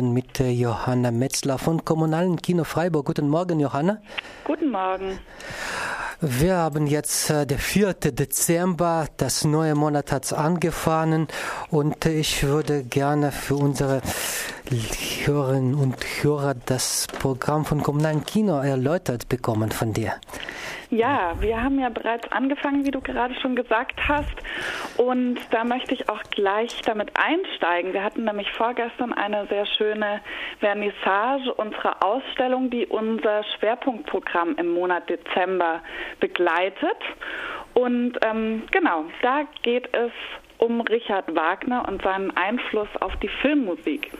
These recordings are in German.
mit Johanna Metzler von Kommunalen Kino Freiburg. Guten Morgen, Johanna. Guten Morgen. Wir haben jetzt äh, der 4. Dezember, das neue Monat hat angefangen und ich würde gerne für unsere Hörerinnen und Hörer das Programm von Kommunalen Kino erläutert bekommen von dir. Ja, wir haben ja bereits angefangen, wie du gerade schon gesagt hast. Und da möchte ich auch gleich damit einsteigen. Wir hatten nämlich vorgestern eine sehr schöne Vernissage unserer Ausstellung, die unser Schwerpunktprogramm im Monat Dezember begleitet. Und ähm, genau, da geht es um Richard Wagner und seinen Einfluss auf die Filmmusik.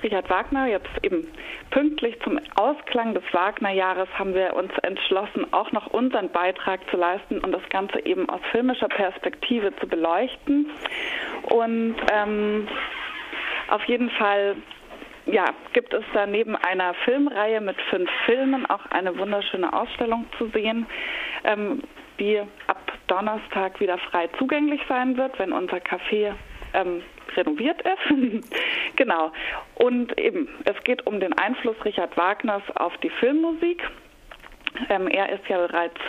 Richard Wagner, jetzt eben pünktlich zum Ausklang des Wagner-Jahres haben wir uns entschlossen, auch noch unseren Beitrag zu leisten und das Ganze eben aus filmischer Perspektive zu beleuchten. Und ähm, auf jeden Fall ja, gibt es da neben einer Filmreihe mit fünf Filmen auch eine wunderschöne Ausstellung zu sehen, ähm, die ab Donnerstag wieder frei zugänglich sein wird, wenn unser Café ähm, renoviert ist. genau. Und eben, es geht um den Einfluss Richard Wagners auf die Filmmusik. Ähm, er ist ja bereits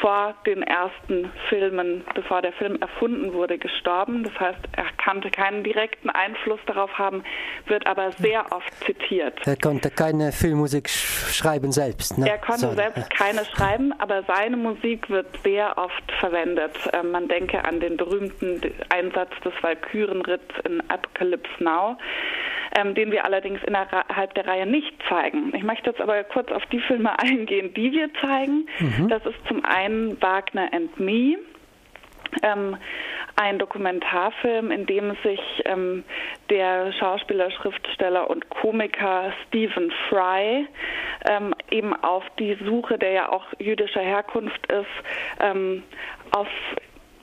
vor den ersten Filmen, bevor der Film erfunden wurde, gestorben. Das heißt, er konnte keinen direkten Einfluss darauf haben, wird aber sehr oft zitiert. Er konnte keine Filmmusik schreiben selbst. Ne? Er konnte so, selbst keine schreiben, aber seine Musik wird sehr oft verwendet. Ähm, man denke an den berühmten Einsatz des Walkürenritts in Apocalypse Now ähm, den wir allerdings innerhalb der Reihe nicht zeigen. Ich möchte jetzt aber kurz auf die Filme eingehen, die wir zeigen. Mhm. Das ist zum einen Wagner and Me. Ähm, ein Dokumentarfilm, in dem sich ähm, der Schauspieler, Schriftsteller und Komiker Stephen Fry ähm, eben auf die Suche, der ja auch jüdischer Herkunft ist, ähm, auf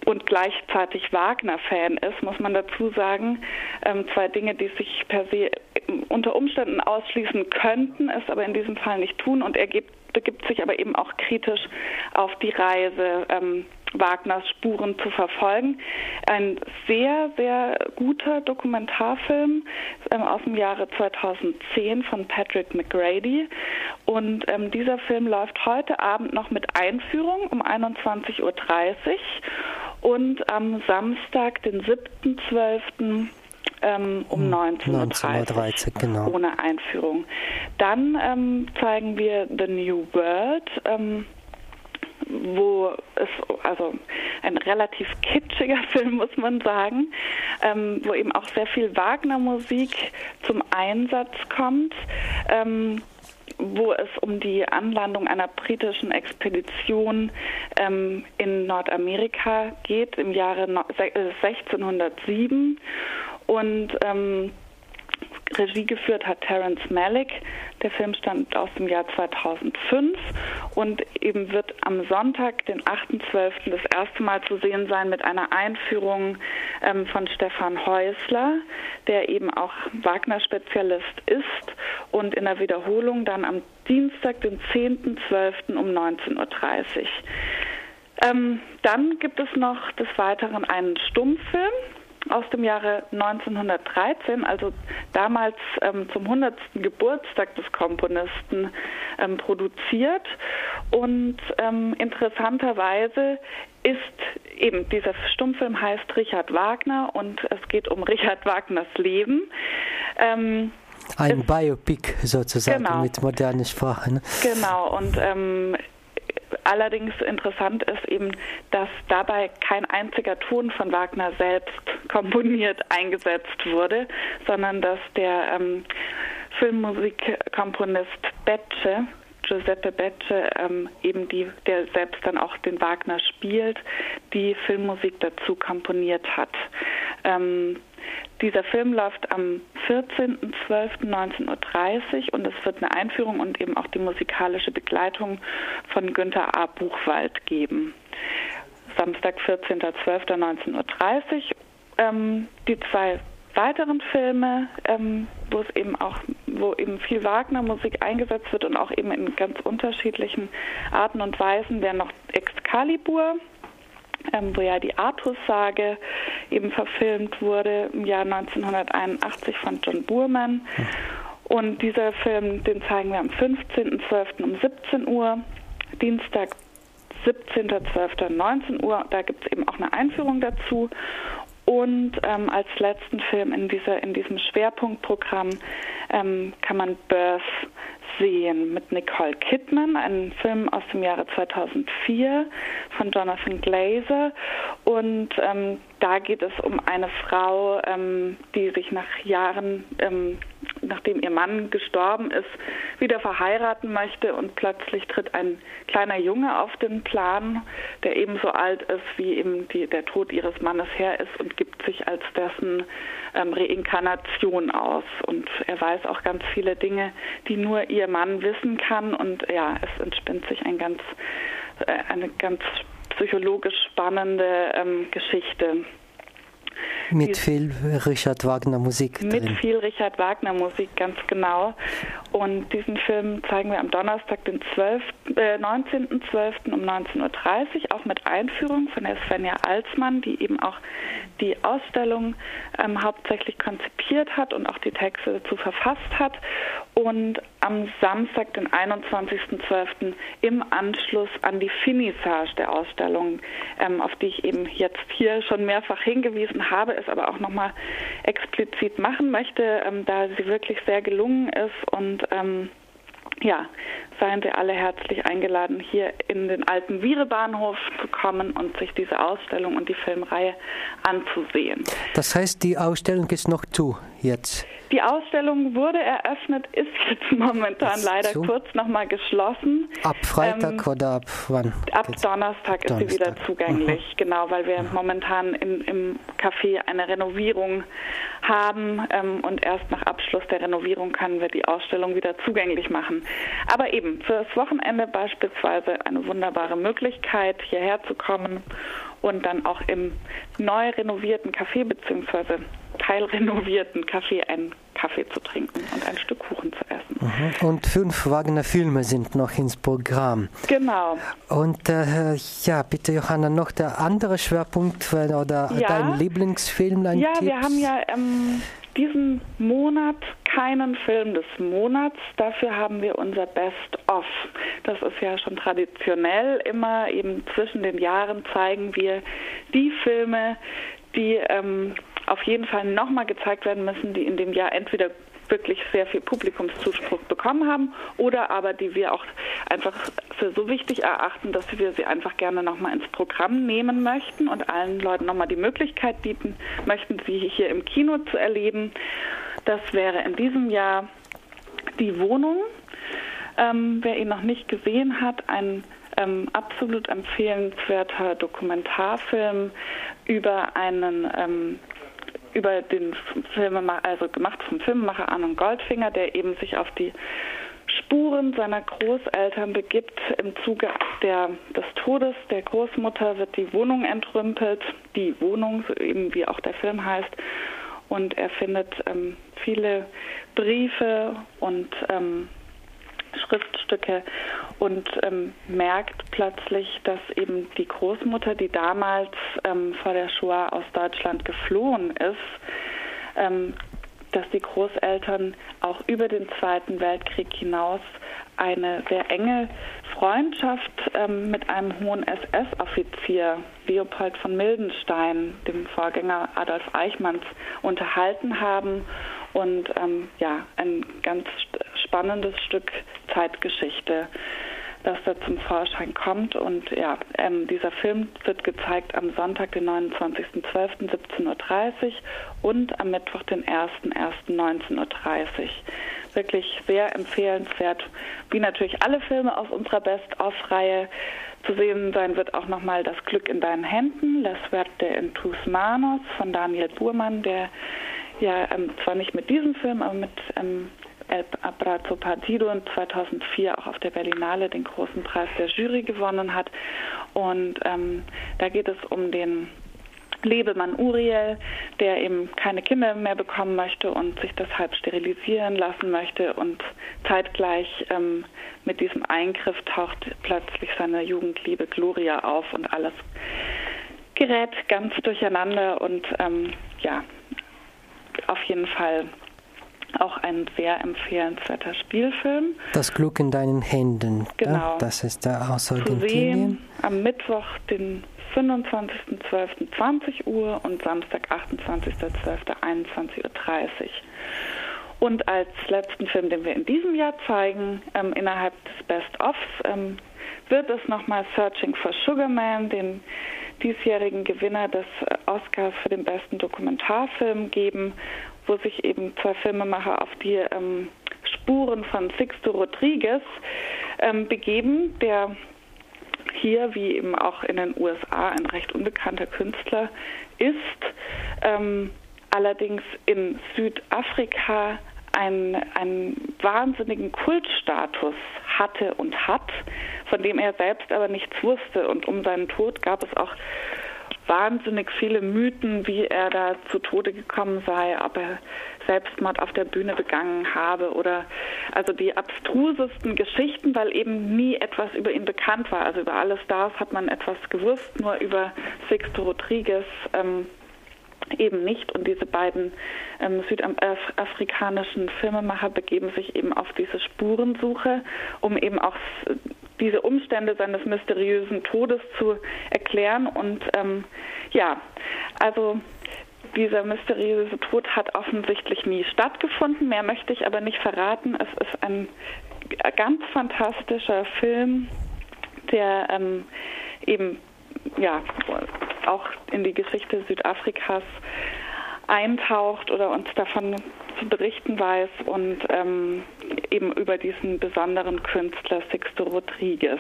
und gleichzeitig Wagner-Fan ist, muss man dazu sagen. Ähm, zwei Dinge, die sich per se ähm, unter Umständen ausschließen könnten, es aber in diesem Fall nicht tun. Und er gibt, begibt sich aber eben auch kritisch auf die Reise. Ähm, Wagners Spuren zu verfolgen. Ein sehr, sehr guter Dokumentarfilm ähm, aus dem Jahre 2010 von Patrick McGrady. Und ähm, dieser Film läuft heute Abend noch mit Einführung um 21.30 Uhr und am Samstag, den 7.12., ähm, um 19.30 Uhr, genau. ohne Einführung. Dann ähm, zeigen wir The New World. Ähm, wo es also ein relativ kitschiger Film muss man sagen, ähm, wo eben auch sehr viel Wagner-Musik zum Einsatz kommt. Ähm, wo es um die Anlandung einer britischen Expedition ähm, in Nordamerika geht im Jahre 1607 äh, und ähm, Regie geführt hat Terence Malick. Der Film stammt aus dem Jahr 2005 und eben wird am Sonntag, den 8.12., das erste Mal zu sehen sein mit einer Einführung ähm, von Stefan Häusler, der eben auch Wagner-Spezialist ist und in der Wiederholung dann am Dienstag, den 10.12. um 19.30 Uhr. Ähm, dann gibt es noch des Weiteren einen Stummfilm aus dem Jahre 1913, also damals ähm, zum 100. Geburtstag des Komponisten ähm, produziert. Und ähm, interessanterweise ist eben dieser Stummfilm heißt Richard Wagner und es geht um Richard Wagners Leben. Ähm, ein Biopic sozusagen genau. mit moderner Sprache. Ne? Genau, und ähm, Allerdings interessant ist eben, dass dabei kein einziger Ton von Wagner selbst komponiert eingesetzt wurde, sondern dass der ähm, Filmmusikkomponist Becce Giuseppe Becce, ähm, eben die, der selbst dann auch den Wagner spielt, die Filmmusik dazu komponiert hat. Ähm, dieser Film läuft am 14.12.19.30 Uhr und es wird eine Einführung und eben auch die musikalische Begleitung von Günter A. Buchwald geben. Samstag, 14.12.19.30 Uhr. Ähm, die zwei weiteren Filme, ähm, wo es eben auch, wo eben viel Wagner-Musik eingesetzt wird und auch eben in ganz unterschiedlichen Arten und Weisen, wären noch Excalibur, ähm, wo ja die Artus-Sage eben verfilmt wurde im Jahr 1981 von John Burman. Und dieser Film, den zeigen wir am 15.12. um 17 Uhr, Dienstag 17.12. 19 Uhr. Da gibt es eben auch eine Einführung dazu. Und ähm, als letzten Film in, dieser, in diesem Schwerpunktprogramm ähm, kann man Birth sehen mit Nicole Kidman, ein Film aus dem Jahre 2004 von Jonathan Glazer. Und ähm, da geht es um eine Frau, ähm, die sich nach Jahren, ähm, nachdem ihr Mann gestorben ist, wieder verheiraten möchte und plötzlich tritt ein kleiner Junge auf den Plan, der ebenso alt ist, wie eben die, der Tod ihres Mannes her ist und gibt sich als dessen ähm, Reinkarnation aus. Und er weiß auch ganz viele Dinge, die nur ihr Mann wissen kann. Und ja, es entspinnt sich ein ganz, äh, eine ganz psychologisch spannende ähm, Geschichte. Mit viel Richard Wagner Musik. Mit drin. viel Richard Wagner Musik, ganz genau. Und diesen Film zeigen wir am Donnerstag, den 12, äh, 19.12. um 19.30 Uhr, auch mit Einführung von der Svenja Alsmann, die eben auch die Ausstellung ähm, hauptsächlich konzipiert hat und auch die Texte dazu verfasst hat. Und am Samstag, den 21.12. im Anschluss an die Finissage der Ausstellung, ähm, auf die ich eben jetzt hier schon mehrfach hingewiesen habe, es aber auch nochmal explizit machen möchte, ähm, da sie wirklich sehr gelungen ist und ähm, ja, seien Sie alle herzlich eingeladen, hier in den alten Virebahnhof zu kommen und sich diese Ausstellung und die Filmreihe anzusehen. Das heißt, die Ausstellung ist noch zu jetzt? Die Ausstellung wurde eröffnet, ist jetzt momentan ist leider zu? kurz nochmal geschlossen. Ab Freitag ähm, oder ab wann? Ab Donnerstag, Donnerstag, ist sie wieder zugänglich, mhm. genau, weil wir mhm. momentan in, im Café eine Renovierung haben ähm, und erst nach Abschluss der Renovierung können wir die Ausstellung wieder zugänglich machen. Aber eben fürs Wochenende beispielsweise eine wunderbare Möglichkeit, hierher zu kommen und dann auch im neu renovierten Café bzw. teilrenovierten Café einen Kaffee zu trinken und ein Stück Kuchen zu essen. Mhm. Und fünf Wagner Filme sind noch ins Programm. Genau. Und äh, ja, bitte Johanna, noch der andere Schwerpunkt oder ja. dein Lieblingsfilm? Ein ja, Tipps? wir haben ja ähm, diesen Monat keinen Film des Monats. Dafür haben wir unser Best-of. Das ist ja schon traditionell immer eben zwischen den Jahren zeigen wir die Filme, die ähm, auf jeden Fall nochmal gezeigt werden müssen, die in dem Jahr entweder wirklich sehr viel Publikumszuspruch bekommen haben oder aber die wir auch einfach für so wichtig erachten, dass wir sie einfach gerne nochmal ins Programm nehmen möchten und allen Leuten nochmal die Möglichkeit bieten möchten, sie hier im Kino zu erleben. Das wäre in diesem Jahr die Wohnung. Ähm, wer ihn noch nicht gesehen hat, ein ähm, absolut empfehlenswerter Dokumentarfilm über einen ähm, über den Filmemacher, also gemacht vom Filmemacher Arnon Goldfinger, der eben sich auf die Spuren seiner Großeltern begibt. Im Zuge der, des Todes der Großmutter wird die Wohnung entrümpelt, die Wohnung, so eben wie auch der Film heißt. Und er findet ähm, viele Briefe und ähm, Schriftstücke und ähm, merkt plötzlich, dass eben die Großmutter, die damals ähm, vor der Shoah aus Deutschland geflohen ist, ähm, dass die Großeltern auch über den Zweiten Weltkrieg hinaus eine sehr enge Freundschaft ähm, mit einem hohen SS-Offizier, Leopold von Mildenstein, dem Vorgänger Adolf Eichmanns, unterhalten haben. Und ähm, ja, ein ganz spannendes Stück Zeitgeschichte, das da zum Vorschein kommt. Und ja, ähm, dieser Film wird gezeigt am Sonntag, den 29.12., 17.30 Uhr und am Mittwoch, den 1.1.19.30 Uhr. Wirklich sehr empfehlenswert, wie natürlich alle Filme aus unserer Best-of-Reihe. Zu sehen sein wird auch nochmal Das Glück in deinen Händen, La Suerte in tus manos von Daniel Burmann, der ja ähm, zwar nicht mit diesem Film, aber mit ähm, El Abrazo Partido 2004 auch auf der Berlinale den großen Preis der Jury gewonnen hat. Und ähm, da geht es um den Lebemann Uriel, der eben keine Kinder mehr bekommen möchte und sich deshalb sterilisieren lassen möchte und zeitgleich ähm, mit diesem Eingriff taucht plötzlich seine Jugendliebe Gloria auf und alles gerät ganz durcheinander und ähm, ja, auf jeden Fall Auch ein sehr empfehlenswerter Spielfilm. Das Glück in deinen Händen. Genau. Ja, das ist der aus Argentinien. am Mittwoch, den 25.12.20 Uhr und Samstag, 28.12.21.30 Uhr. Und als letzten Film, den wir in diesem Jahr zeigen, ähm, innerhalb des Best-ofs, ähm, wird es nochmal Searching for Sugar Man, den diesjährigen Gewinner des äh, Oscars für den besten Dokumentarfilm geben, wo sich eben zwei Filmemacher auf die ähm, Spuren von Sixto Rodriguez ähm, begeben, der hier, wie eben auch in den USA, ein recht unbekannter Künstler ist, ähm, allerdings in Südafrika einen, einen wahnsinnigen Kultstatus hatte und hat, von dem er selbst aber nichts wusste. Und um seinen Tod gab es auch wahnsinnig viele Mythen, wie er da zu Tode gekommen sei, ob er Selbstmord auf der Bühne begangen habe oder also die abstrusesten Geschichten, weil eben nie etwas über ihn bekannt war. Also über alle Stars hat man etwas gewusst, nur über Sixto Rodriguez ähm, eben nicht. Und diese beiden ähm, südafrikanischen Filmemacher begeben sich eben auf diese Spurensuche, um eben auch diese Umstände seines mysteriösen Todes zu erklären. Und ähm, ja, also dieser mysteriöse Tod hat offensichtlich nie stattgefunden. Mehr möchte ich aber nicht verraten. Es ist ein ganz fantastischer Film, der ähm, eben ja auch in die Geschichte Südafrikas eintaucht oder uns davon zu berichten weiß und ähm, eben über diesen besonderen Künstler Sixto Rodriguez.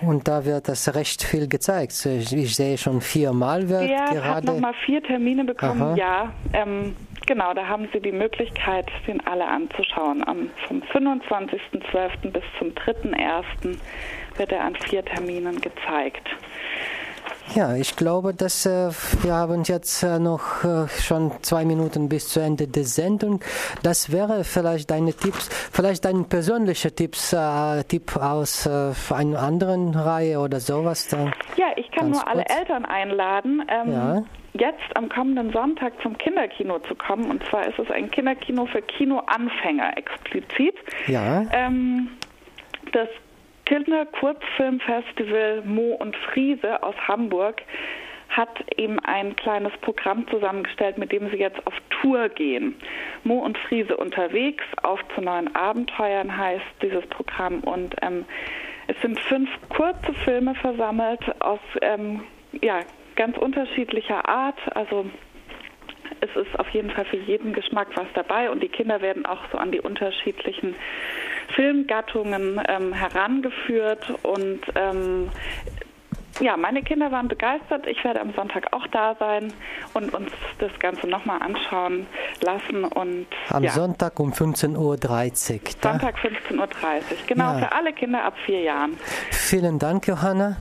Und da wird das recht viel gezeigt. Ich, sehe schon viermal wird Der gerade. hat nochmal vier Termine bekommen, Aha. ja. Ähm, genau, da haben Sie die Möglichkeit, den alle anzuschauen. Am, vom 25.12. bis zum 3.1. wird er an vier Terminen gezeigt. Ja, ich glaube, dass äh, wir haben jetzt äh, noch äh, schon zwei Minuten bis zu Ende der Sendung. Das wäre vielleicht deine Tipps, vielleicht dein persönlicher Tipps, äh, Tipp aus äh, einer anderen Reihe oder sowas. Dann. Ja, ich kann nur alle kurz. Eltern einladen, ähm, Ja. jetzt am kommenden Sonntag zum Kinderkino zu kommen. Und zwar ist es ein Kinderkino für Kinoanfänger explizit. Ja, Ähm, das Kinderkurzfilmfestival Mo und Friese aus Hamburg hat eben ein kleines Programm zusammengestellt, mit dem sie jetzt auf Tour gehen. Mo und Friese unterwegs, auf zu neuen Abenteuern heißt dieses Programm. Und ähm, es sind fünf kurze Filme versammelt aus ähm, ja, ganz unterschiedlicher Art. Also es ist auf jeden Fall für jeden Geschmack was dabei und die Kinder werden auch so an die unterschiedlichen Filmgattungen ähm, herangeführt und ähm, ja, meine Kinder waren begeistert. Ich werde am Sonntag auch da sein und uns das Ganze nochmal anschauen lassen. Und am ja, Sonntag um 15.30 Uhr. Sonntag 15.30 Uhr. Genau, Ja. für alle Kinder ab vier Jahren. Vielen Dank, Johanna.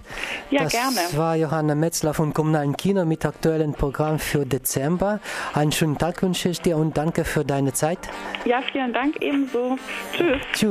Ja, das gerne. war Johanna Metzler vom Kommunalen Kino mit aktuellem Programm für Dezember. Einen schönen Tag wünsche ich dir und danke für deine Zeit. Ja, vielen Dank ebenso. Tschüss. Tschüss.